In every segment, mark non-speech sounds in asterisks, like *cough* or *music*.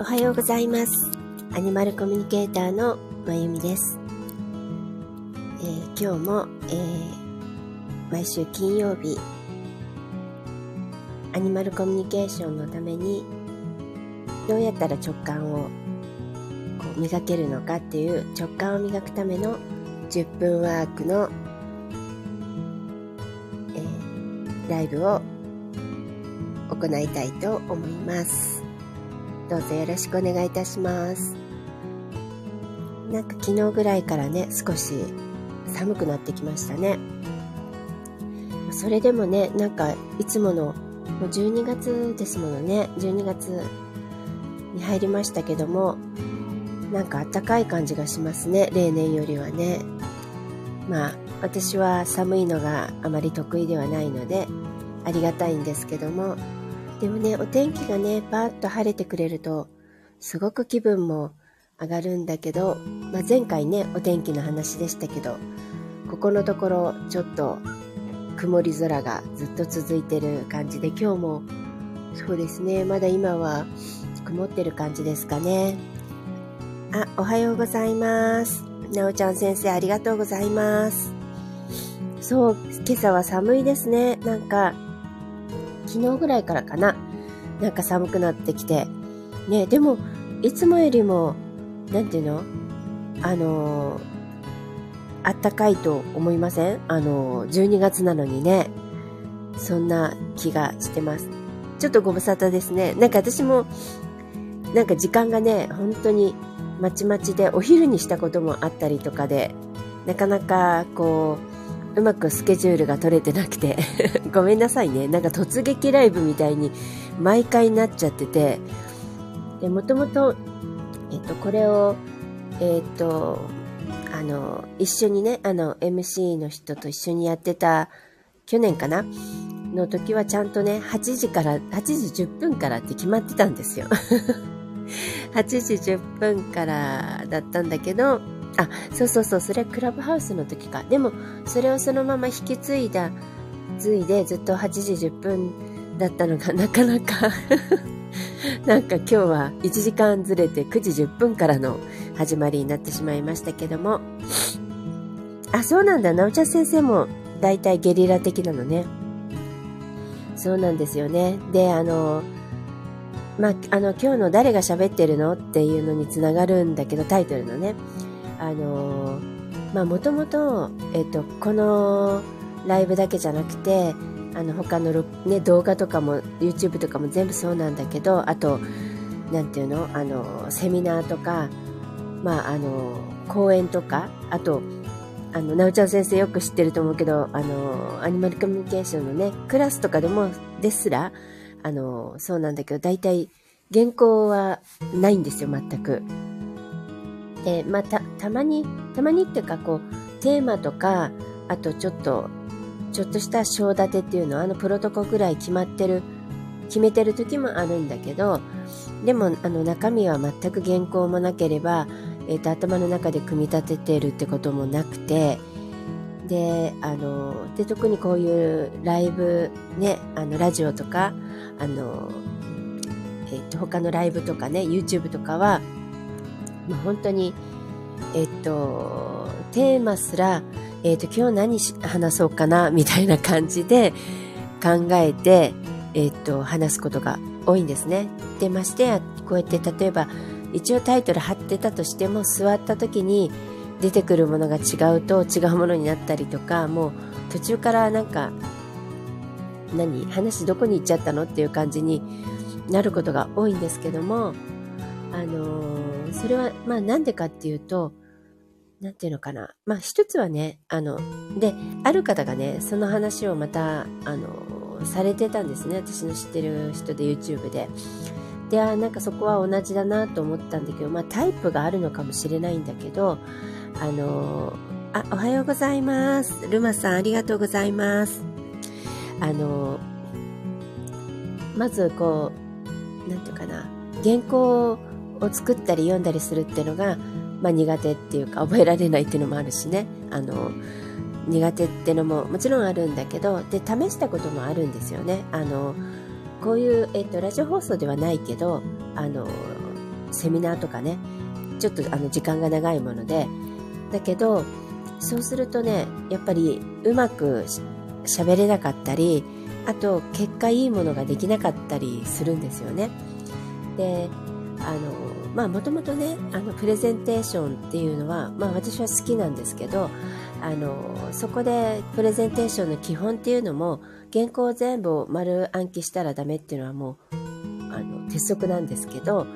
おはようございます。アニマルコミュニケーターのまゆみです。えー今日も、えー毎週金曜日、アニマルコミュニケーションのために、どうやったら直感をこう磨けるのかっていう直感を磨くための10分ワークの、えーライブを行いたいと思います。どうぞよろしくお願いいたします。なんか昨日ぐらいからね、少し寒くなってきましたね。それでもね、なんかいつもの、もう12月ですものね、12月に入りましたけども、なんか暖かい感じがしますね、例年よりはね。まあ、私は寒いのがあまり得意ではないので、ありがたいんですけども、でもね、お天気がね、パーッと晴れてくれると、すごく気分も上がるんだけど、まあ、前回ね、お天気の話でしたけど、ここのところちょっと曇り空がずっと続いてる感じで、今日もそうですね、まだ今は曇ってる感じですかね。あ、おはようございます。なおちゃん先生ありがとうございます。そう、今朝は寒いですね。なんか、昨日ぐらいからかな。なんか寒くなってきて。ね、でも、いつもよりも、なんていうの？あのー、あったかいと思いません？あのー、12月なのにね。そんな気がしてます。ちょっとご無沙汰ですね。なんか私も、なんか時間がね、本当にまちまちで、お昼にしたこともあったりとかで、なかなかこう、うまくスケジュールが取れてなくて *laughs* ごめんなさいね。なんか突撃ライブみたいに毎回なっちゃってて、で、もともと、えっと、これを、えっと、あの、一緒にね、あの、MC の人と一緒にやってた、去年かな？の時はちゃんとね、8時から、8時10分からって決まってたんですよ。*laughs* 8時10分からだったんだけど、あ、そうそうそう、それクラブハウスの時か。でも、それをそのまま引き継いだ、継いでずっと8時10分だったのが *laughs* なかなか *laughs* なんか今日は1時間ずれて9時10分からの始まりになってしまいましたけども。あ、そうなんだ。なおちゃん先生もだいたいゲリラ的なのね。そうなんですよね。で、あの、まあ、あの、今日の誰が喋ってるのっていうのにつながるんだけど、タイトルのね。あの、まあ、もともと、えっと、このライブだけじゃなくて、あの、他の、ね、動画とかも、YouTube とかも全部そうなんだけど、あと、なんていうの？あの、セミナーとか、まあ、あの、講演とか、あと、あの、なおちゃん先生よく知ってると思うけど、あの、アニマルコミュニケーションのね、クラスとかでも、ですら、あの、そうなんだけど、大体、原稿はないんですよ、全く。で、まあ、た、たまに、たまにっていうか、こう、テーマとか、あとちょっと、ちょっとした章立てっていうのは、あの、プロトコぐらい決まってる、決めてる時もあるんだけど、でも、あの、中身は全く原稿もなければ、えっ、と、頭の中で組み立ててるってこともなくて、で、あの、で、特にこういうライブ、ね、あの、ラジオとか、あの、えっ、と、他のライブとかね、YouTube とかは、まあ、本当に、えっ、と、テーマすら、えっ、と、今日何話そうかな、みたいな感じで考えて、えっ、と、話すことが多いんですね。で、ましてや、こうやって例えば、一応タイトル貼ってたとしても、座った時に出てくるものが違うと違うものになったりとか、もう途中からなんか、何？話どこに行っちゃったの？っていう感じになることが多いんですけども、あのーそれは、まあなんでかっていうと、なんていうのかな。まあ一つはね、あの、で、ある方がね、その話をまた、あのーされてたんですね。私の知ってる人で YouTube で。で、あなんかそこは同じだなと思ったんだけど、まあタイプがあるのかもしれないんだけど、あのーあ、おはようございます。ルマさんありがとうございます。あのまずこう、なんていうかな、原稿を作ったり読んだりするっていうのが、まあ苦手っていうか覚えられないっていうのもあるしね。あの、苦手ってのももちろんあるんだけど、で、試したこともあるんですよね。あの、こういう、えっと、ラジオ放送ではないけど、あの、セミナーとかね、ちょっとあの時間が長いもので、だけど、そうするとね、やっぱりうまく喋れなかったり、あと結果いいものができなかったりするんですよね。で、あの、まあもともとね、あのプレゼンテーションっていうのは、まあ私は好きなんですけど、あの、そこでプレゼンテーションの基本っていうのも、原稿全部丸暗記したらダメっていうのはもう、あの、鉄則なんですけど、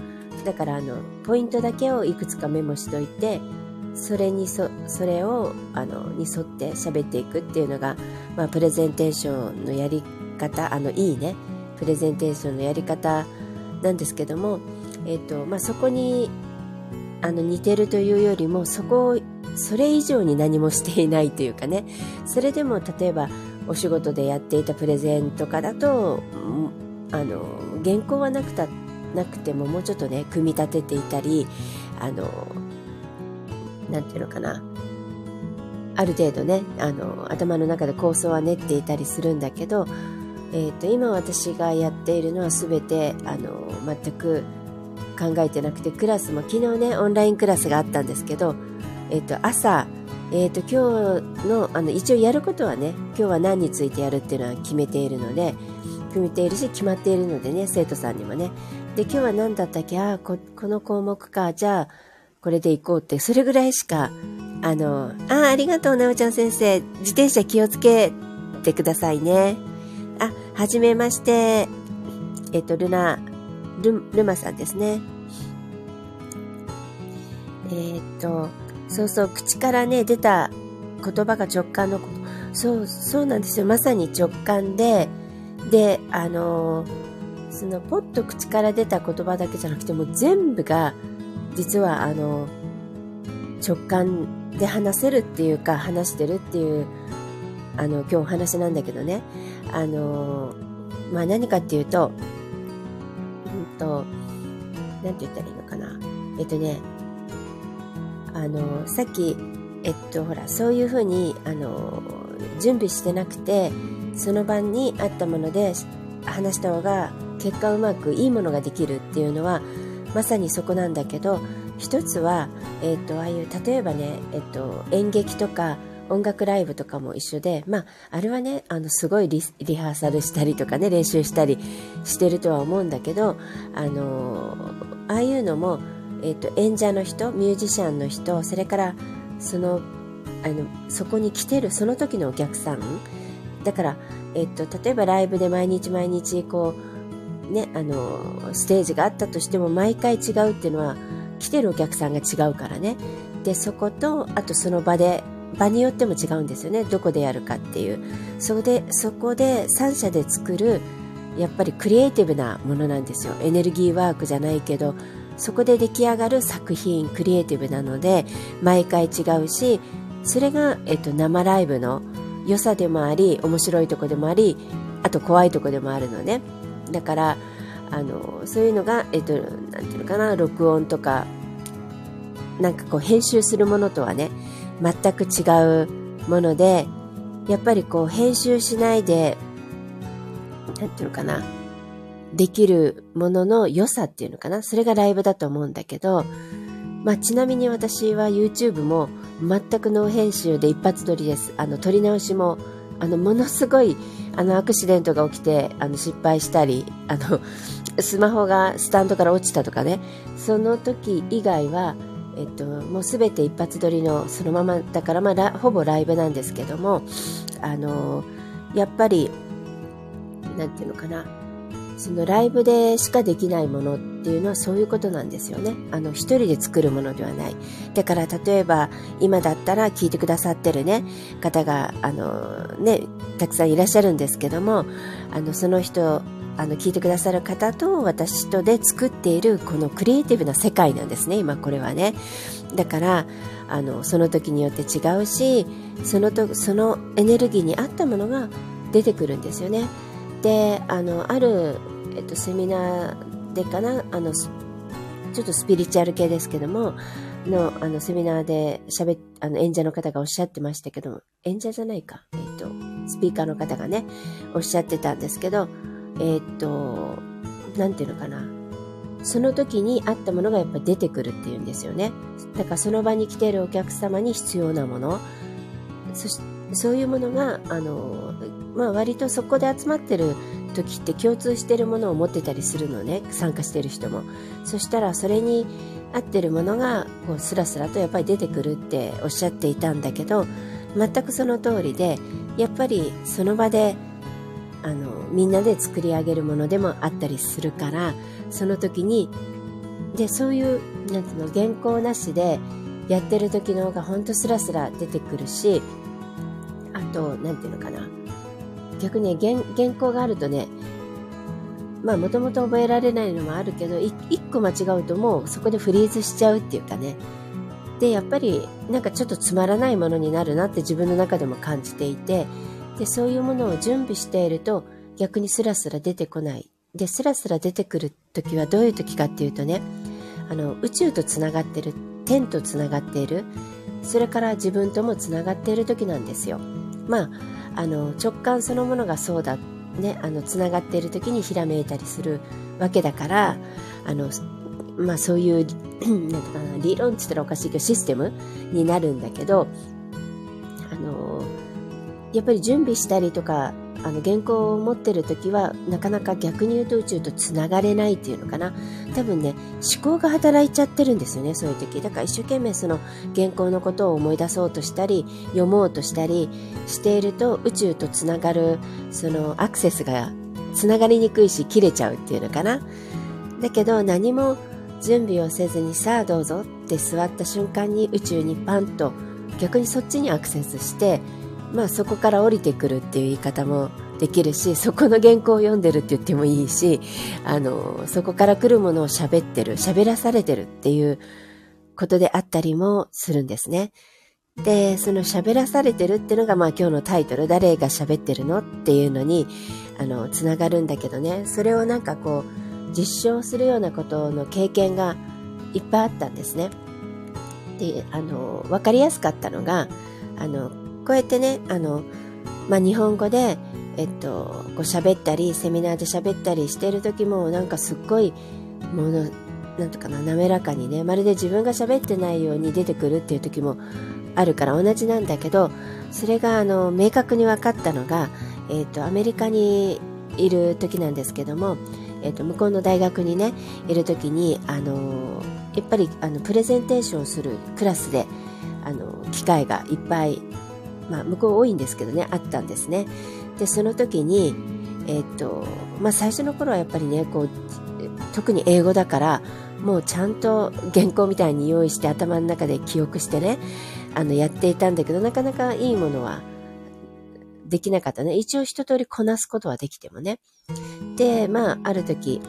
だからあの、ポイントだけをいくつかメモしといて、それにそ、それを、あの、に沿って喋っていくっていうのが、まあ、プレゼンテーションのやり方、あの、いいね、プレゼンテーションのやり方なんですけども、え、ー、と、まあ、そこに、あの、似てるというよりも、そこを、それ以上に何もしていないというかね、それでも、例えば、お仕事でやっていたプレゼンとかだと、あの、原稿はなくた、なくてももうちょっとね、組み立てていたり、あの、なんていうのかな、ある程度ね、あの、頭の中で構想は練っていたりするんだけど、えっ、ー、と、今私がやっているのは全て、あの、全く考えてなくて、クラスも昨日ね、オンラインクラスがあったんですけど、えっ、と、朝、えっ、と、今日の、あの、一応やることはね、今日は何についてやるっていうのは決めているので、決めているし、決まっているのでね、生徒さんにもね。で、今日は何だったっけ？あこ、この項目か、じゃあ、これで行こうって、それぐらいしかあの、あ、ありがとう、なおちゃん先生。自転車気をつけてくださいね。あ、はじめまして。えっと、ルナ、ル、ルマさんですね。えっと、そうそう、口からね、出た言葉が直感のこと。そう、そうなんですよ。まさに直感で、で、あの、その、ポッと口から出た言葉だけじゃなくて、もう全部が、実は、あの、直感で話せるっていうか、話してるっていう、あの、今日お話なんだけどね。あの、まあ、何かっていうと、と、なんて言ったらいいのかな。えっとね、あの、さっき、えっと、ほら、そういうふうに、あの、準備してなくて、その晩にあったもので話した方が結果うまくいいものができるっていうのは、まさにそこなんだけど、一つは、えっ、と、ああいう、例えばね、えっ、と、演劇とか、音楽ライブとかも一緒で、まあ、あれはね、あの、すごいリハーサルしたりとかね、練習したりしてるとは思うんだけど、あのああいうのも、えっ、ー、と、演者の人、ミュージシャンの人、それから、その、あの、そこに来てる、その時のお客さん、だから、えっ、と、例えばライブで毎日毎日、こう、ね、あの、ステージがあったとしても、毎回違うっていうのは、来てるお客さんが違うからね。で、そこと、あとその場で、場によっても違うんですよね。どこでやるかっていう。そこで、そこで三社で作る、やっぱりクリエイティブなものなんですよ。エネルギーワークじゃないけど、そこで出来上がる作品、クリエイティブなので、毎回違うし、それが、えっと、生ライブの良さでもあり、面白いとこでもあり、あと怖いとこでもあるのね。だから、あのそういうのが、えっと、なんていうのかな、録音とか、なんかこう編集するものとはね、全く違うもので、やっぱりこう編集しないで、なんていうのかな、できるものの良さっていうのかな、それがライブだと思うんだけど、まあちなみに私は YouTube も全くノー編集で一発撮りです。あの撮り直しも、あのものすごいあのアクシデントが起きてあの失敗したり、あのスマホがスタンドから落ちたとかね、その時以外は、えっと、もうすべて一発撮りのそのままだから、まあ、ほぼライブなんですけども、あの、やっぱり、なんていうのかな、そのライブでしかできないものっていうのはそういうことなんですよね。あの、一人で作るものではない。だから例えば、今だったら聞いてくださってるね、方が、あの、ね、たくさんいらっしゃるんですけども、あの、その人あの聞いてくださる方と私とで作っているこのクリエイティブな世界なんですね。今これはね。だからあのその時によって違うしそのとそのエネルギーに合ったものが出てくるんですよね。であのある、えっと、セミナーでかな？あのちょっとスピリチュアル系ですけどものあのセミナーで喋あの演者の方がおっしゃってましたけども演者じゃないか、えっと、スピーカーの方がねおっしゃってたんですけどえー、っと、なんていうのかな。その時にあったものがやっぱ出てくるっていうんですよね。だからその場に来ているお客様に必要なもの、そしそういうものが、あの、まあ割とそこで集まってる時って共通してるものを持ってたりするのね、参加してる人も。そしたらそれに合ってるものがこうスラスラとやっぱり出てくるっておっしゃっていたんだけど、全くその通りで、やっぱりその場であのみんなで作り上げるものでもあったりするからその時にでそういうなんていうの原稿なしでやってる時の方がほんとスラスラ出てくるしあとなんていうのかな。逆に原原稿があるとねまあもともと覚えられないのもあるけど一個間違うともうそこでフリーズしちゃうっていうかね。でやっぱりなんかちょっとつまらないものになるなって自分の中でも感じていてで、そういうものを準備していると逆にスラスラ出てこない。で、スラスラ出てくる時はどういう時かっていうとね、あの、宇宙とつながってる、天とつながっている、それから自分ともつながっている時なんですよ。まあ、あの、直感そのものがそうだ、ね、あの、つながっている時にひらめいたりするわけだから、あの、まあそういう、*clears throat* なんとかな、理論って言ったらおかしいけどシステムになるんだけど、やっぱり準備したりとかあの原稿を持ってる時はなかなか逆に言うと宇宙とつながれないっていうのかな。多分ね思考が働いちゃってるんですよねそういう時。だから一生懸命その原稿のことを思い出そうとしたり読もうとしたりしていると宇宙とつながるそのアクセスがつながりにくいし切れちゃうっていうのかな。だけど何も準備をせずにさあどうぞって座った瞬間に宇宙にパンと逆にそっちにアクセスしてまあそこから降りてくるっていう言い方もできるし、そこの原稿を読んでるって言ってもいいし、あの、そこから来るものを喋ってる、喋らされてるっていうことであったりもするんですね。で、その喋らされてるってのがまあ今日のタイトル、誰が喋ってるのっていうのに、あの、つながるんだけどね、それをなんかこう、実証するようなことの経験がいっぱいあったんですね。で、あの、わかりやすかったのが、あの、こうやってね、あの、まあ、日本語で、えっと、こう喋ったり、セミナーで喋ったりしてる時も、なんかすっごい、もの、なんとかな、滑らかにね、まるで自分が喋ってないように出てくるっていう時もあるから同じなんだけど、それが、あの、明確に分かったのが、えっと、アメリカにいる時なんですけども、えっと、向こうの大学にね、いる時に、あの、やっぱり、あの、プレゼンテーションするクラスで、あの、機会がいっぱいまあ、向こう多いんですけどね、あったんですね。で、その時に、えっと、まあ、最初の頃はやっぱりね、こう、特に英語だから、もうちゃんと原稿みたいに用意して頭の中で記憶してね、あの、やっていたんだけど、なかなかいいものはできなかったね。一応一通りこなすことはできてもね。で、まあ、ある時、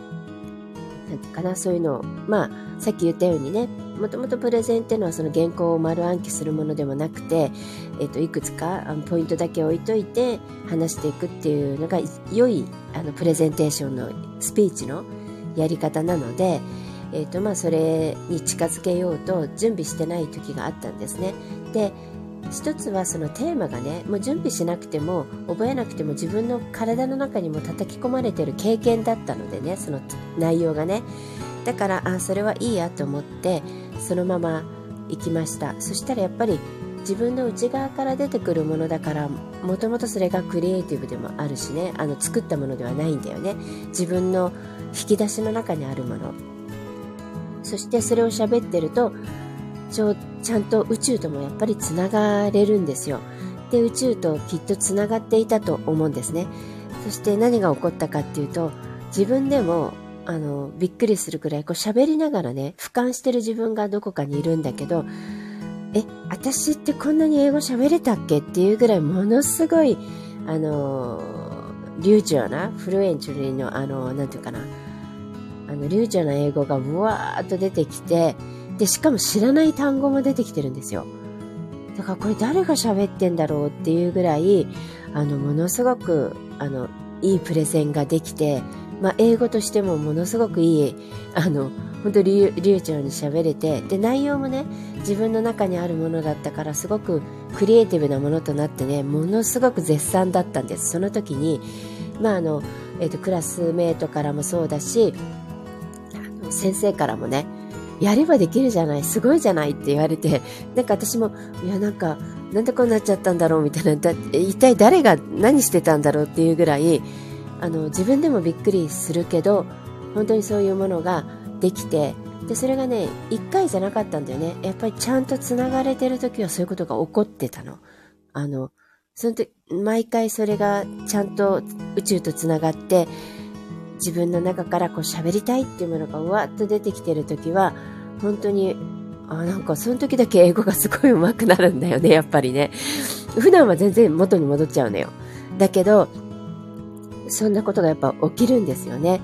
なんていうかな、そういうのを、まあ、さっき言ったようにね、もともとプレゼンっていうのはその原稿を丸暗記するものでもなくて、えっ、と、いくつかあのポイントだけ置いといて話していくっていうのが良いあのプレゼンテーションのスピーチのやり方なので、えっ、と、まあ、それに近づけようと準備してない時があったんですね。で、一つはそのテーマがね、もう準備しなくても、覚えなくても自分の体の中にも叩き込まれてる経験だったのでね、その内容がね。だから、あ、それはいいやと思って、そのまま行きました。そしたらやっぱり自分の内側から出てくるものだからもともとそれがクリエイティブでもあるしねあの作ったものではないんだよね。自分の引き出しの中にあるもの。そしてそれを喋ってるとちょちゃんと宇宙ともやっぱりつながれるんですよ。で宇宙ときっとつながっていたと思うんですね。そして何が起こったかっていうと自分でもあの、びっくりするくらい、こう喋りながらね、俯瞰してる自分がどこかにいるんだけど、え、私ってこんなに英語喋れたっけっていうぐらいものすごい、あの、流暢な、フルエンチュリーの、あの、なんていうかな、あの、流暢な英語がブワーっと出てきて、で、しかも知らない単語も出てきてるんですよ。だからこれ誰が喋ってんだろうっていうぐらい、あの、ものすごく、あの、いいプレゼンができて、まあ、英語としてもものすごくいい、あの、本当流流暢に喋れて、で、内容もね、自分の中にあるものだったから、すごくクリエイティブなものとなってね、ものすごく絶賛だったんです。その時に、まあ、あの、えっ、ー、と、クラスメートからもそうだし、あ先生からもね、やればできるじゃない、すごいじゃないって言われて、なんか私も、いやなんか、なんでこうなっちゃったんだろうみたいな、だ一体誰が何してたんだろうっていうぐらい、あの、自分でもびっくりするけど、本当にそういうものができて、で、それがね、一回じゃなかったんだよね。やっぱりちゃんと繋がれてる時はそういうことが起こってたの。あの、その時、毎回それがちゃんと宇宙と繋がって、自分の中からこう喋りたいっていうものがうわっと出てきてる時は、本当に、あ、なんかその時だけ英語がすごい上手くなるんだよね、やっぱりね。普段は全然元に戻っちゃうのよ。だけど、そんなことがやっぱ起きるんですよね。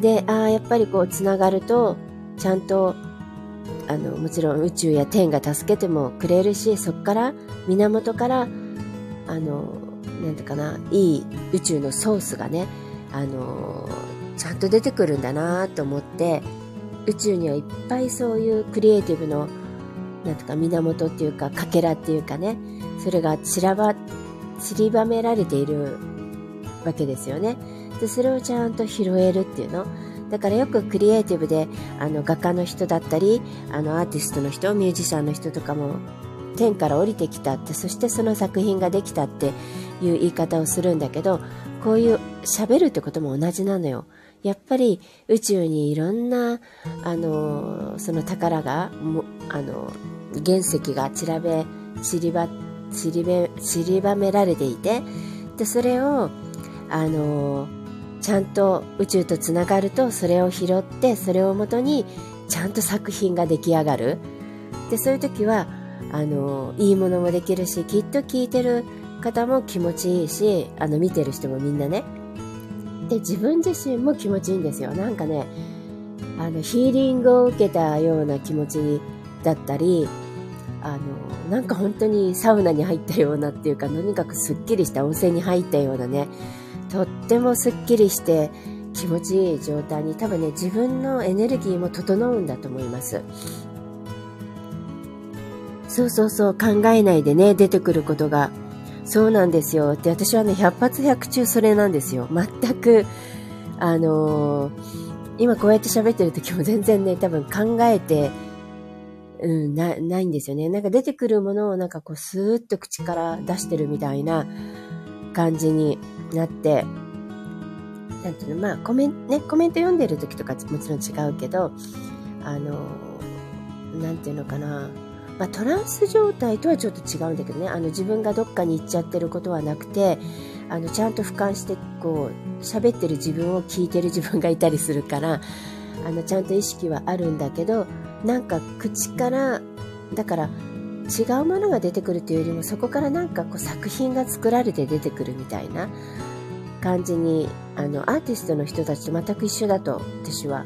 で、ああ、やっぱりこう繋がると、ちゃんと、あの、もちろん宇宙や天が助けてもくれるし、そこから、源から、あの、なんていうかな、いい宇宙のソースがね、あのちゃんと出てくるんだなと思って宇宙にはいっぱいそういうクリエイティブのなんとか源っていうかかけらっていうかねそれが散らば散りばめられているわけですよねでそれをちゃんと拾えるっていうのだからよくクリエイティブであの画家の人だったりあのアーティストの人ミュージシャンの人とかも天から降りてきたってそしてその作品ができたっていう言い方をするんだけどこういう喋るってことも同じなのよ。やっぱり宇宙にいろんな、あの、その宝が、あの、原石が散らべ、散りば、散りべ、散りばめられていて、で、それを、あの、ちゃんと宇宙とつながると、それを拾って、それをもとに、ちゃんと作品が出来上がる。で、そういう時は、あの、いいものもできるし、きっと聞いてる方も気持ちいいし、あの見てる人もみんなね。で、自分自身も気持ちいいんですよ。なんかね、あの、ヒーリングを受けたような気持ちだったり、あの、なんか本当にサウナに入ったようなっていうか、とにかくすっきりした温泉に入ったようなね、とってもすっきりして気持ちいい状態に多分ね、自分のエネルギーも整うんだと思います。そうそうそう、考えないでね、出てくることがそうなんですよ。で、私はね、100発100中それなんですよ。全く、あのー、今こうやって喋ってる時も *laughs* 全然ね、多分考えて、うん、な、ないんですよね。なんか出てくるものをなんかこうスーッと口から出してるみたいな感じになって、なんていうの、まあコメント、ね、コメント読んでる時とかもちろん違うけど、あの、なんていうのかな、まあ、トランス状態とはちょっと違うんだけどね。あの自分がどっかに行っちゃってることはなくてあのちゃんと俯瞰してこう喋ってる自分を聞いてる自分がいたりするからあのちゃんと意識はあるんだけどなんか口からだから違うものが出てくるというよりもそこからなんかこう作品が作られて出てくるみたいな感じにあのアーティストの人たちと全く一緒だと私は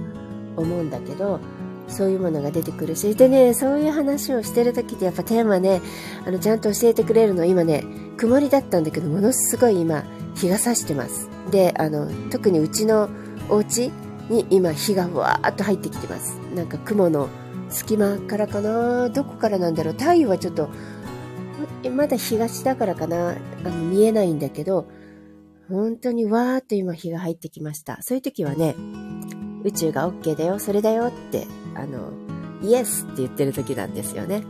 思うんだけどそういうものが出てくるし、でね、そういう話をしてる時ってやっぱテーマね、あの、ちゃんと教えてくれるの、今ね、曇りだったんだけど、ものすごい今、日が差してます。で、あの、特にうちのお家に今、日がわーっと入ってきてます。なんか雲の隙間からかな？どこからなんだろう？太陽はちょっと、まだ東だからかな？あの、見えないんだけど、本当にわーっと今日が入ってきました。そういう時はね、宇宙が OK だよ、それだよってあの、イエスって言ってる時なんですよね。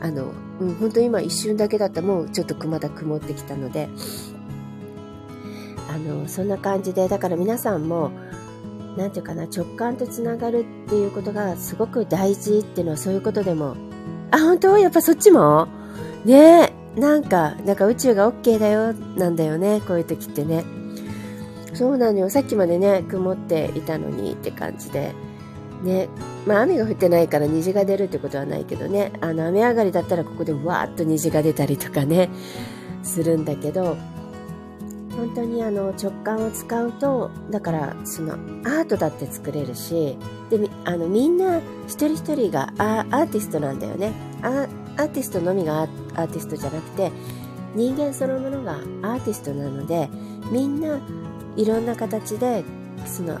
あの、うん、本当今一瞬だけだった。もうちょっとまだ曇ってきたので、あの、そんな感じで、だから皆さんも、なんていうかな、直感とつながるっていうことがすごく大事っていうのはそういうことでも、あ、本当？やっぱそっちも？ねえ、なんか、なんか宇宙が OK だよ、なんだよね、こういう時ってね。そうなのよ。さっきまでね、曇っていたのにって感じで。ね、まあ雨が降ってないから虹が出るってことはないけどね、あの雨上がりだったらここでわーっと虹が出たりとかね、するんだけど、本当にあの直感を使うと、だからそのアートだって作れるし、で、あのみんな一人一人がアーティストなんだよね。アーティストのみがアーティストじゃなくて、人間そのものがアーティストなので、みんないろんな形でそのなんか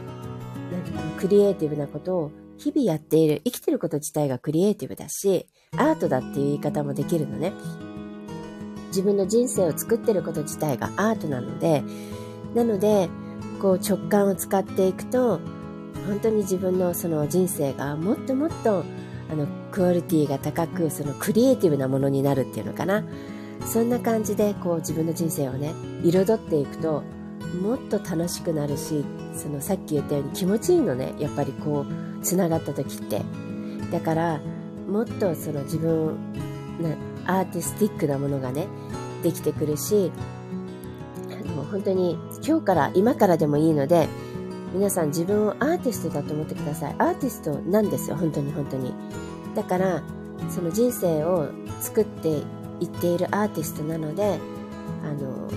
クリエイティブなことを日々やっている、生きてること自体がクリエイティブだし、アートだっていう言い方もできるのね。自分の人生を作ってること自体がアートなので、なので、こう直感を使っていくと、本当に自分のその人生がもっともっとあのクオリティが高くそのクリエイティブなものになるっていうのかな。そんな感じでこう自分の人生をね彩っていくともっと楽しくなるしそのさっき言ったように気持ちいいのねやっぱりこうつながった時って。だからもっとその自分なアーティスティックなものがねできてくるしあの本当に今日から今からでもいいので皆さん自分をアーティストだと思ってください。アーティストなんですよ本当に本当に。だからその人生を作っていっているアーティストなのであの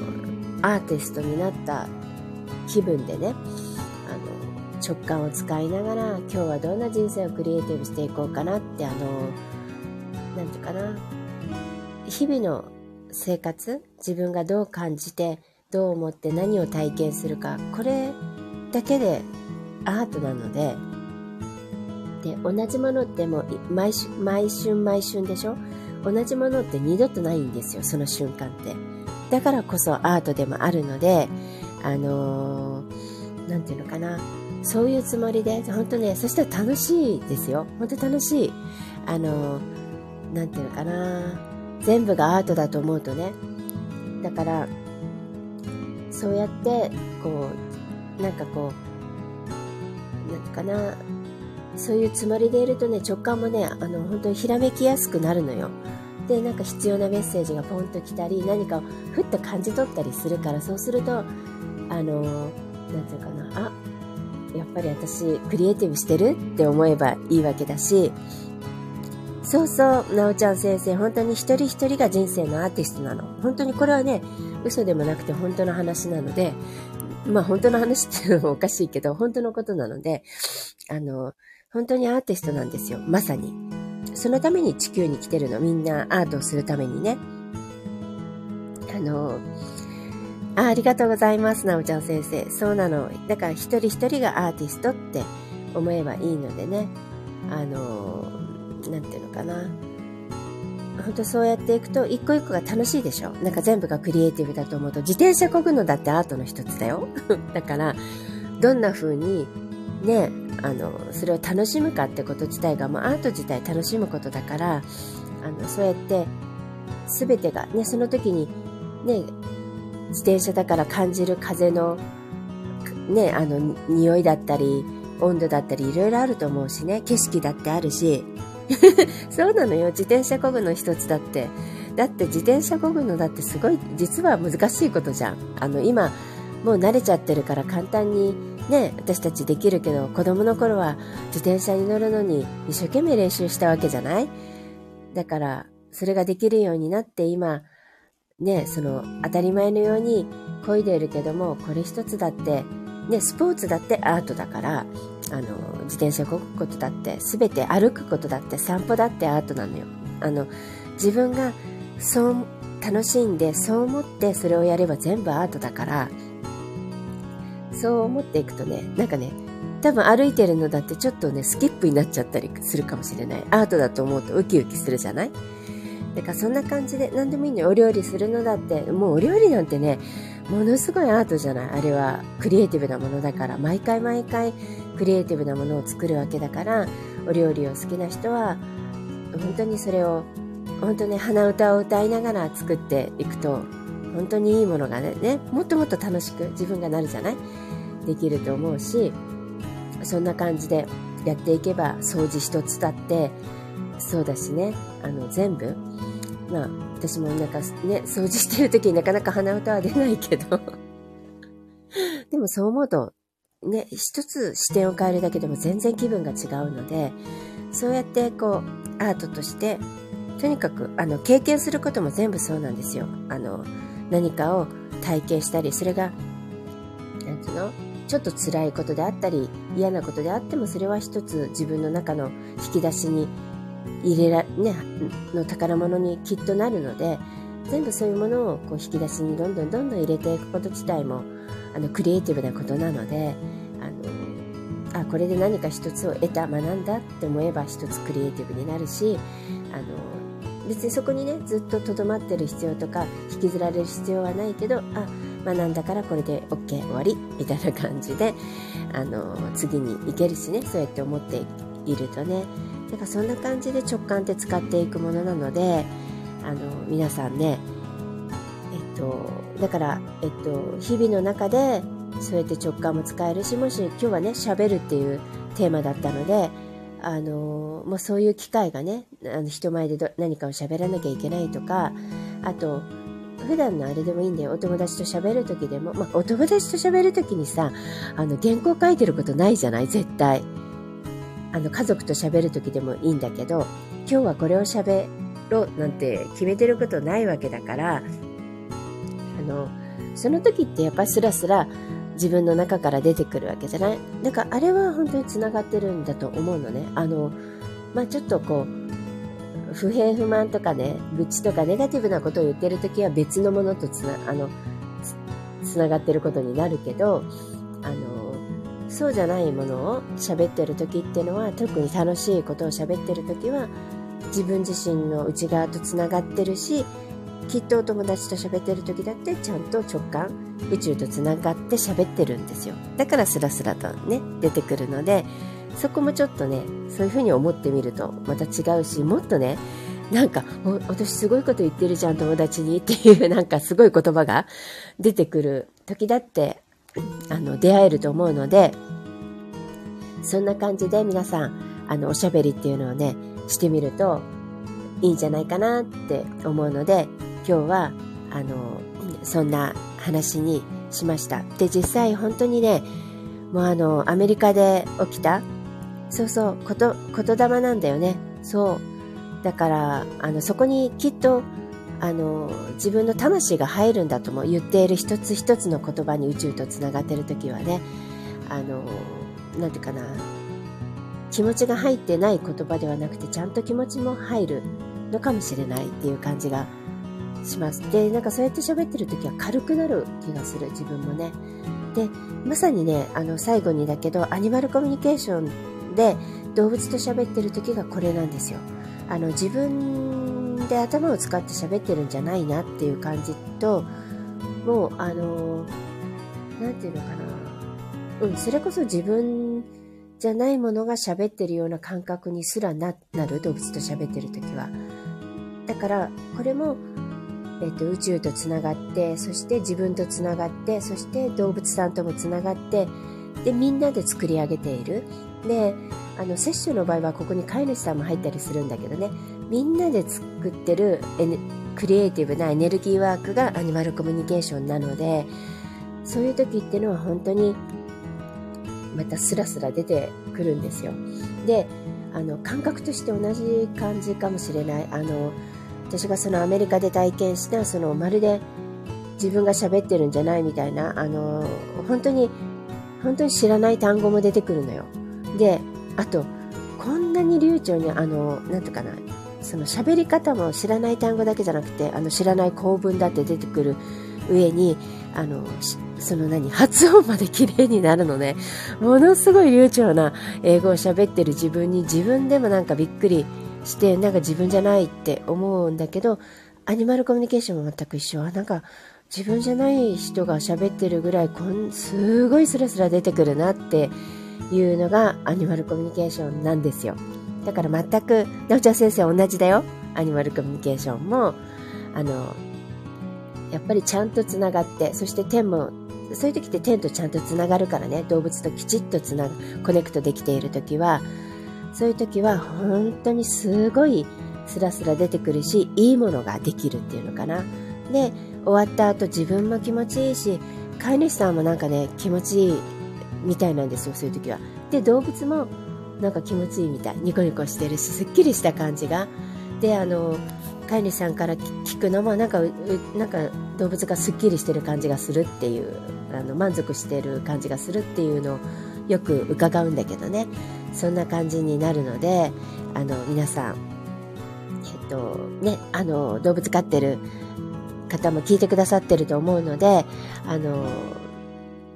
アーティストになった気分でねあの直感を使いながら今日はどんな人生をクリエイティブしていこうかなってあの何て言うかな。日々の生活自分がどう感じてどう思って何を体験するかこれだけでアートなのでで同じものってもう毎週毎春毎春でしょ？同じものって二度とないんですよその瞬間って。だからこそアートでもあるのであの何、て言うのかな。そういうつもりで本当ねそしたら楽しいですよ。本当楽しい。あの何て言うのかな。全部がアートだと思うとね。だからそうやってこうなんかこうなんかな。そういうつもりでいるとね直感もねあの本当にひらめきやすくなるのよ。でなんか必要なメッセージがポンと来たり何かをふっと感じ取ったりするからそうするとあの何て言うかな。あやっぱり私クリエイティブしてるって思えばいいわけだしそうそう、なおちゃん先生、本当に一人一人が人生のアーティストなの。本当にこれはね、嘘でもなくて本当の話なので、まあ本当の話っていうのもおかしいけど、本当のことなので、あの、本当にアーティストなんですよ。まさに。そのために地球に来てるの。みんなアートをするためにね。あの、あありがとうございます、なおちゃん先生。そうなの。だから一人一人がアーティストって思えばいいのでね。あの、なんていうのかな。本当そうやっていくと一個一個が楽しいでしょ。なんか全部がクリエイティブだと思うと自転車こぐのだってアートの一つだよ。*laughs* だからどんな風にねあのそれを楽しむかってこと自体がもうアート自体楽しむことだからあのそうやって全てがねその時にね自転車だから感じる風のねあの匂いだったり温度だったりいろいろあると思うしね。景色だってあるし。*laughs* そうなのよ。自転車こぐの一つだって。だって自転車こぐのだってすごい、実は難しいことじゃん。あの、今、もう慣れちゃってるから簡単にね、私たちできるけど、子供の頃は自転車に乗るのに一生懸命練習したわけじゃない？だから、それができるようになって今、ね、その当たり前のように漕いでいるけども、これ一つだって、ね、スポーツだってアートだから、あの自転車こぐことだって全て歩くことだって散歩だってアートなのよ。あの自分がそう楽しんでそう思ってそれをやれば全部アートだからそう思っていくとねなんかね多分歩いてるのだってちょっとねスキップになっちゃったりするかもしれない。アートだと思うとウキウキするじゃない？だからそんな感じで何でもいいのよ。お料理するのだって。もうお料理なんてねものすごいアートじゃない？あれはクリエイティブなものだから。毎回毎回クリエイティブなものを作るわけだから。お料理を好きな人は本当にそれを本当に鼻歌を歌いながら作っていくと本当にいいものがねねもっともっと楽しく自分がなるじゃない？できると思うしそんな感じでやっていけば掃除一つだってそうだしね。あの全部まあ私もなんかね掃除してる時になかなか鼻歌は出ないけど *laughs* でもそう思うとね、一つ視点を変えるだけでも全然気分が違うので、そうやってこう、アートとして、とにかく、あの、経験することも全部そうなんですよ。あの、何かを体験したり、それが、なんていうの？ちょっと辛いことであったり、嫌なことであっても、それは一つ自分の中の引き出しに入れら、ね、の宝物にきっとなるので、全部そういうものをこう引き出しにどんどんどんどん入れていくこと自体もあのクリエイティブなことなのであのあこれで何か一つを得た学んだって思えば一つクリエイティブになるしあの別にそこにねずっととどまってる必要とか引きずられる必要はないけどあ学んだからこれで OK 終わりみたいな感じであの次に行けるしねそうやって思っているとねだかそんな感じで直感って使っていくものなのであの皆さんねえっとだから、えっと、日々の中でそうやって直感も使えるしもし今日はね喋るっていうテーマだったのであのもうそういう機会がねあの人前で何かを喋らなきゃいけないとかあと普段のあれでもいいんだよ。お友達と喋る時でも、まあ、お友達と喋る時にさあの原稿書いてることないじゃない？絶対。あの家族と喋る時でもいいんだけど今日はこれを喋ろうなんて決めてることないわけだからあのその時ってやっぱスラスラ自分の中から出てくるわけじゃない？だからあれは本当につながってるんだと思うのね。あのまあちょっとこう不平不満とかね愚痴とかネガティブなことを言ってる時は別のものとつなあのつながってることになるけどあのそうじゃないものを喋ってる時っていうのは特に楽しいことを喋ってる時は自分自身の内側とつながってるしきっとお友達と喋ってる時だってちゃんと直感宇宙とつながって喋ってるんですよ。だからスラスラとね出てくるのでそこもちょっとねそういうふうに思ってみるとまた違うしもっとねなんか私すごいこと言ってるじゃん友達にっていうなんかすごい言葉が出てくる時だってあの出会えると思うのでそんな感じで皆さんあのおしゃべりっていうのをねしてみるといいんじゃないかなって思うので今日はあのそんな話にしました。で実際本当にねもうあのアメリカで起きたそうそうこと言霊なんだよね。そう。だからあのそこにきっとあの自分の魂が入るんだとも言っている一つ一つの言葉に宇宙とつながってる時はねあのなんていうかな気持ちが入ってない言葉ではなくてちゃんと気持ちも入るのかもしれないっていう感じがします。で、なんかそうやって喋ってる時は軽くなる気がする、自分もね。で、まさにね、あの、最後にだけど、アニマルコミュニケーションで動物と喋ってる時がこれなんですよ。あの、自分で頭を使って喋ってるんじゃないなっていう感じと、もう、あの、なんていうのかな。うん、それこそ自分じゃないものが喋ってるような感覚にすらなる、動物と喋ってる時は。だから、これも、えっと、宇宙とつながってそして自分とつながってそして動物さんともつながってでみんなで作り上げているであの摂取の場合はここに飼い主さんも入ったりするんだけどねみんなで作ってるクリエイティブなエネルギーワークがアニマルコミュニケーションなのでそういう時っていうのは本当にまたスラスラ出てくるんですよ。であの感覚として同じ感じかもしれない。あの私がそのアメリカで体験したそのまるで自分が喋ってるんじゃないみたいなあの本当に本当に知らない単語も出てくるのよ。であとこんなに流暢にあのなんとかなその喋り方も知らない単語だけじゃなくてあの知らない構文だって出てくる上にあのその何 *laughs* 発音まで綺麗になるのね。ものすごい流暢な英語を喋ってる自分に自分でもなんかびっくりしてなんか自分じゃないって思うんだけどアニマルコミュニケーションも全く一緒。なんか自分じゃない人が喋ってるぐらいこんすごいスラスラ出てくるなっていうのがアニマルコミュニケーションなんですよ。だから全く直ちゃん先生同じだよアニマルコミュニケーションもあのやっぱりちゃんとつながってそして天もそういう時って天とちゃんとつながるからね動物ときちっとつなコネクトできている時はそういう時は本当にすごいスラスラ出てくるし、いいものができるっていうのかな。で、終わった後自分も気持ちいいし、飼い主さんもなんかね、気持ちいいみたいなんですよ、そういう時は。で、動物もなんか気持ちいいみたい。ニコニコしてるし、すっきりした感じが。で、あの、飼い主さんから聞くのもなんか、なんか動物がすっきりしてる感じがするっていう、あの満足してる感じがするっていうのをよく伺うんだけどね。そんな感じになるのであの皆さんえっとねあの動物飼ってる方も聞いてくださってると思うのであの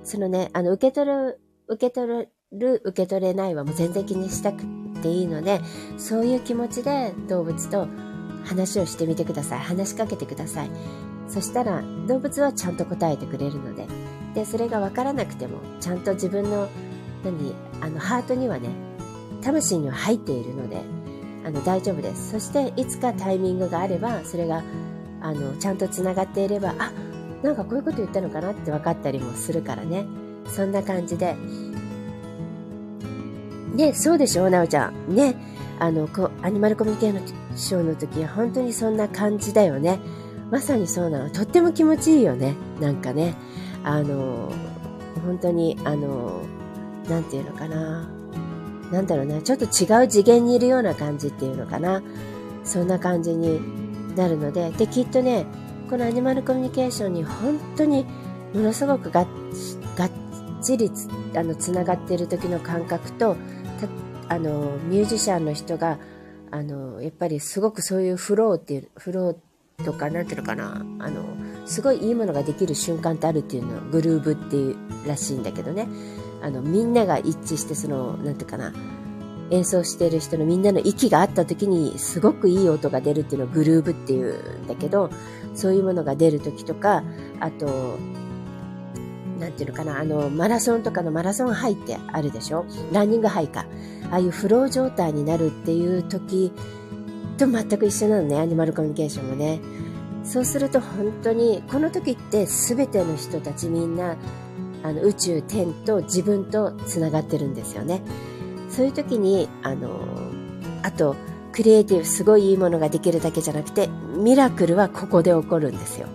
そのねあの受け取る受け取るる受け取れないはもう全然気にしたくていいのでそういう気持ちで動物と話をしてみてください。話しかけてください。そしたら動物はちゃんと答えてくれるので。でそれが分からなくてもちゃんと自分の何あのハートにはね魂には入っているのであの大丈夫です。そしていつかタイミングがあればそれがあのちゃんとつながっていればあなんかこういうこと言ったのかなって分かったりもするからね。そんな感じでねそうでしょなおちゃん。ねあのこアニマルコミュニケーションの時は本当にそんな感じだよね。まさにそうなの。とっても気持ちいいよね。なんかね。あの本当にあのなんていうのかな。なんだろうな。ちょっと違う次元にいるような感じっていうのかな。そんな感じになるので。できっとねこのアニマルコミュニケーションに本当にものすごくがっちりつあのつながっている時の感覚とあのミュージシャンの人があのやっぱりすごくそういうフローっていうフローとかなんていうのかな？あのすごいいいものができる瞬間ってあるっていうのグルーブっていうらしいんだけどね。あのみんなが一致してそのなんていうかな？演奏してる人のみんなの息が合った時にすごくいい音が出るっていうのをグルーブっていうんだけどそういうものが出る時とかあとなんていうのかなあのマラソンとかのマラソンハイってあるでしょ？ランニングハイか。ああいうフロー状態になるっていう時と全く一緒なのねアニマルコミュニケーションもね。そうすると本当にこの時って全ての人たちみんなあの宇宙天と自分とつながってるんですよね。そういう時にあのあとクリエイティブすごいいいものができるだけじゃなくてミラクルはここで起こるんですよ。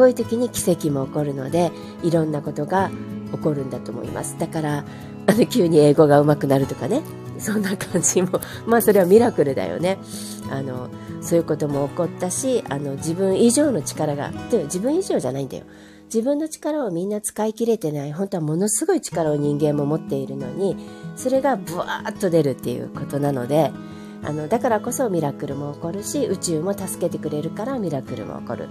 こういう時に奇跡も起こるのでいろんなことが起こるんだと思います。だからあの急に英語が上手くなるとかねそんな感じも *laughs* まあそれはミラクルだよね。あのそういうことも起こったしあの自分以上の力がで自分以上じゃないんだよ。自分の力をみんな使い切れてない本当はものすごい力を人間も持っているのにそれがブワーッと出るっていうことなのであのだからこそミラクルも起こるし宇宙も助けてくれるからミラクルも起こる。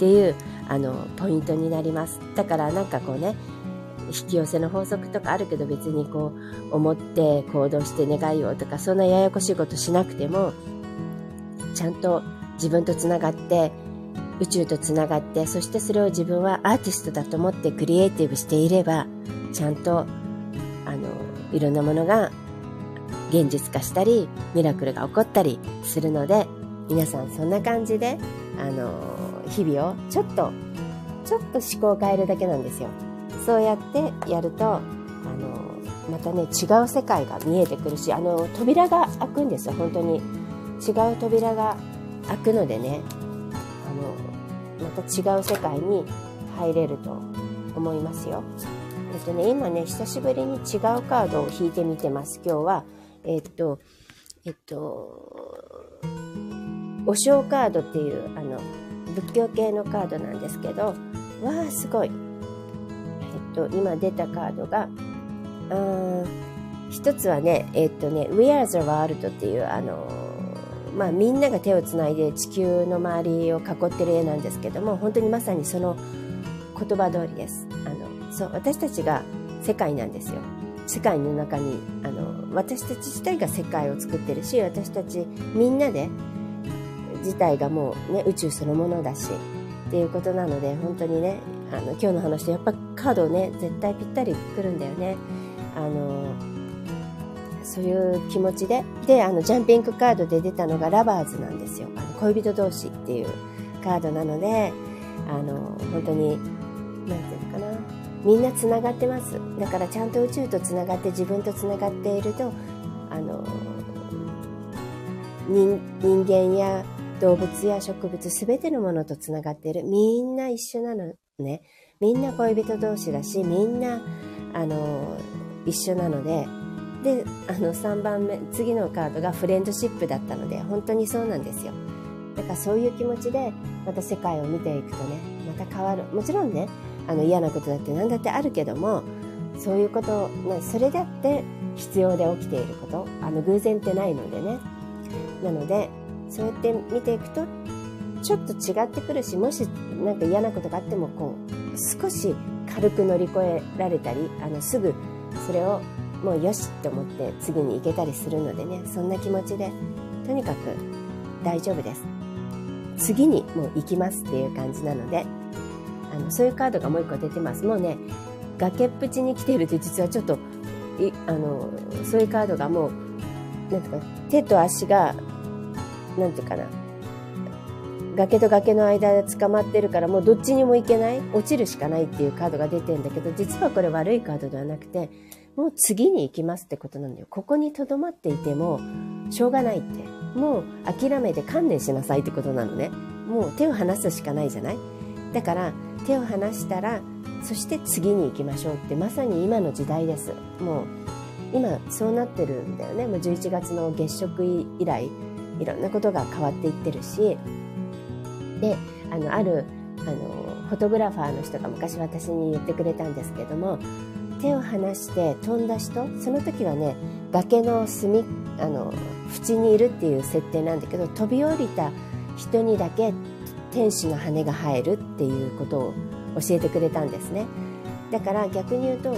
っていうあのポイントになります。だからなんかこうね引き寄せの法則とかあるけど別にこう思って行動して願いをとかそんなややこしいことしなくてもちゃんと自分とつながって宇宙とつながってそしてそれを自分はアーティストだと思ってクリエイティブしていればちゃんとあのいろんなものが現実化したりミラクルが起こったりするので皆さんそんな感じであの日々をちょっとちょっと思考を変えるだけなんですよそうやってやるとあのまたね違う世界が見えてくるしあの扉が開くんですよ本当に違う扉が開くのでねあのまた違う世界に入れると思いますよ。えっとね、今ね、久しぶりに違うカードを引いてみてます。今日は、えっと、えっと、お正カードっていう、あの、仏教系のカードなんですけど、わあ、すごい。えっと、今出たカードが、あ一つはね、えっとね、We Are the World っていう、あの、まあ、みんなが手をつないで地球の周りを囲ってる絵なんですけども本当にまさにその言葉通りですあのそう私たちが世界なんですよ世界の中にあの私たち自体が世界を作ってるし私たちみんなで自体がもう、ね、宇宙そのものだしっていうことなので本当にねあの今日の話とやっぱカードね絶対ぴったりくるんだよね。あのそういう気持ちでであのジャンピングカードで出たのがラバーズなんですよ。あの恋人同士っていうカードなのであの本当に何て言うのかな。みんなつながってます。だからちゃんと宇宙とつながって自分とつながっているとあの人間や動物や植物全てのものとつながっている。みんな一緒なのね。みんな恋人同士だしみんなあの一緒なので。であの3番目次のカードがフレンドシップだったので本当にそうなんですよ。だからそういう気持ちでまた世界を見ていくとねまた変わる。もちろんねあの嫌なことだって何だってあるけどもそういうことそれだって必要で起きていること。あの偶然ってないのでね。なのでそうやって見ていくとちょっと違ってくるしもし何か嫌なことがあってもこう少し軽く乗り越えられたりあのすぐそれをもうよしって思って次に行けたりするのでねそんな気持ちでとにかく大丈夫です次にもう行きますっていう感じなので、あの、そういうカードがもう一個出てます。もうね、崖っぷちに来てるって実はちょっと、いあの、そういうカードがもう、なんてか、手と足が、なんていうかな、崖と崖の間で捕まってるからもうどっちにも行けない落ちるしかないっていうカードが出てんだけど実はこれ悪いカードではなくてもう次に行きますってことなんだよ。ここにとどまっていてもしょうがないって。もう諦めて観念しなさいってことなのね。もう手を離すしかないじゃない？だから手を離したらそして次に行きましょうってまさに今の時代です。もう今そうなってるんだよね。もう11月の月食以来。いろんなことが変わっていってるしであのあるあのフォトグラファーの人が昔私に言ってくれたんですけども手を離して飛んだ人その時はね崖の隅あの縁にいるっていう設定なんだけど飛び降りた人にだけ天使の羽が生えるっていうことを教えてくれたんですね。だから逆に言うと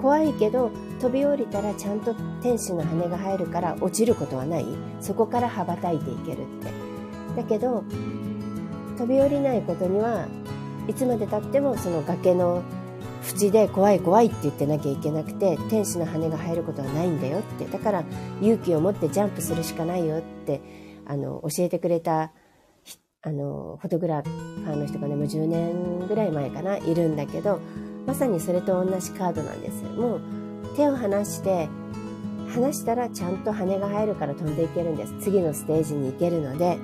怖いけど飛び降りたらちゃんと天使の羽が生えるから落ちることはない？そこから羽ばたいていけるって。だけど飛び降りないことにはいつまでたってもその崖の縁で怖い怖いって言ってなきゃいけなくて天使の羽が生えることはないんだよって。だから勇気を持ってジャンプするしかないよってあの教えてくれたあのフォトグラファーの人がねもう10年ぐらい前かないるんだけどまさにそれと同じカードなんです。もう手を離して離したらちゃんと羽が生えるから飛んでいけるんです次のステージに行けるので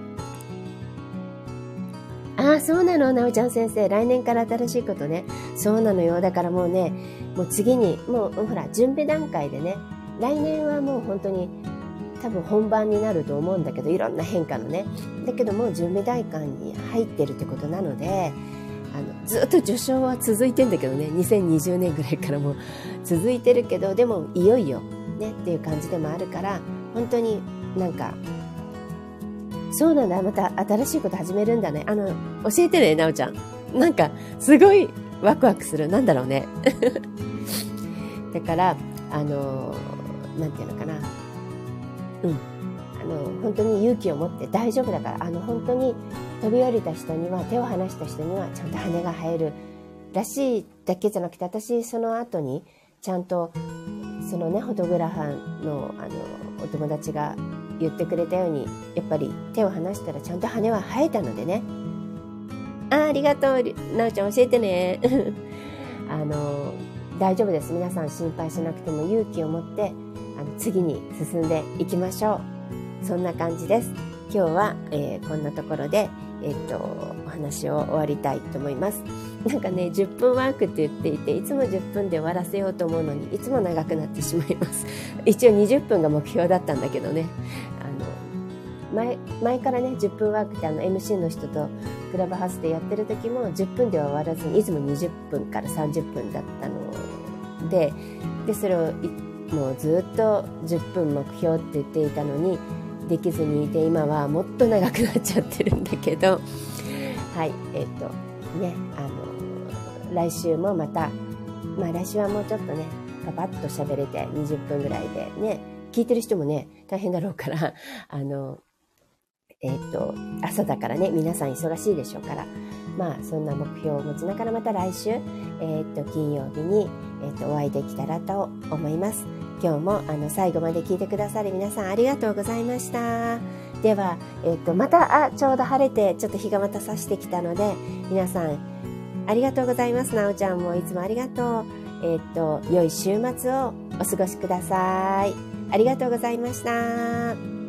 ああ、そうなの、なおちゃん先生。来年から新しいことね。そうなのよ。だからもうね、もう次に、もうほら、準備段階でね、来年はもう本当に多分本番になると思うんだけど、いろんな変化のね。だけどもう準備大会に入ってるってことなので、あのずっと受賞は続いてんだけどね、2020年ぐらいからも続いてるけど、でもいよいよねっていう感じでもあるから、本当になんかそうなんだ。また新しいこと始めるんだね。あの、教えてね、なおちゃん。なんか、すごいワクワクする。なんだろうね。*laughs* だから、あの、なんていうのかな。うん。の、本当に勇気を持って大丈夫だから、あの、本当に飛び降りた人には、手を離した人には、ちゃんと羽が生えるらしいだけじゃなくて、私、その後に、ちゃんと、そのね、フォトグラファーの、あの、お友達が言ってくれたようにやっぱり手を離したらちゃんと羽は生えたのでね。あありがとうなおちゃん教えてね。あの大丈夫です。皆さん心配しなくても勇気を持ってあの次に進んでいきましょう。そんな感じです。今日は、えー、こんなところで、えっ、とお話を終わりたいと思います。なんかね10分ワークって言っていていつも10分で終わらせようと思うのにいつも長くなってしまいます。*laughs* 一応20分が目標だったんだけどね。あの前前からね10分ワークってあの MC の人とクラブハウスでやってる時も10分では終わらずにいつも20分から30分だったのででそれをもうずっと10分目標って言っていたのにできずにいて今はもっと長くなっちゃってるんだけどはいえっ、ー、とねあの来週もまたまあ来週はもうちょっとねパパッと喋れて20分ぐらいでね聞いてる人もね大変だろうから *laughs* あのえっ、ー、と、朝だからね、皆さん忙しいでしょうから、まあ、そんな目標を持ちながらまた来週、えっ、ー、と、金曜日に、えっ、と、お会いできたらと思います。今日も、あの、最後まで聞いてくださる皆さんありがとうございました。では、えっ、と、また、あ、ちょうど晴れて、ちょっと日がまた差してきたので、皆さん、ありがとうございます。なおちゃんもいつもありがとう。えっ、と、良い週末をお過ごしください。ありがとうございました。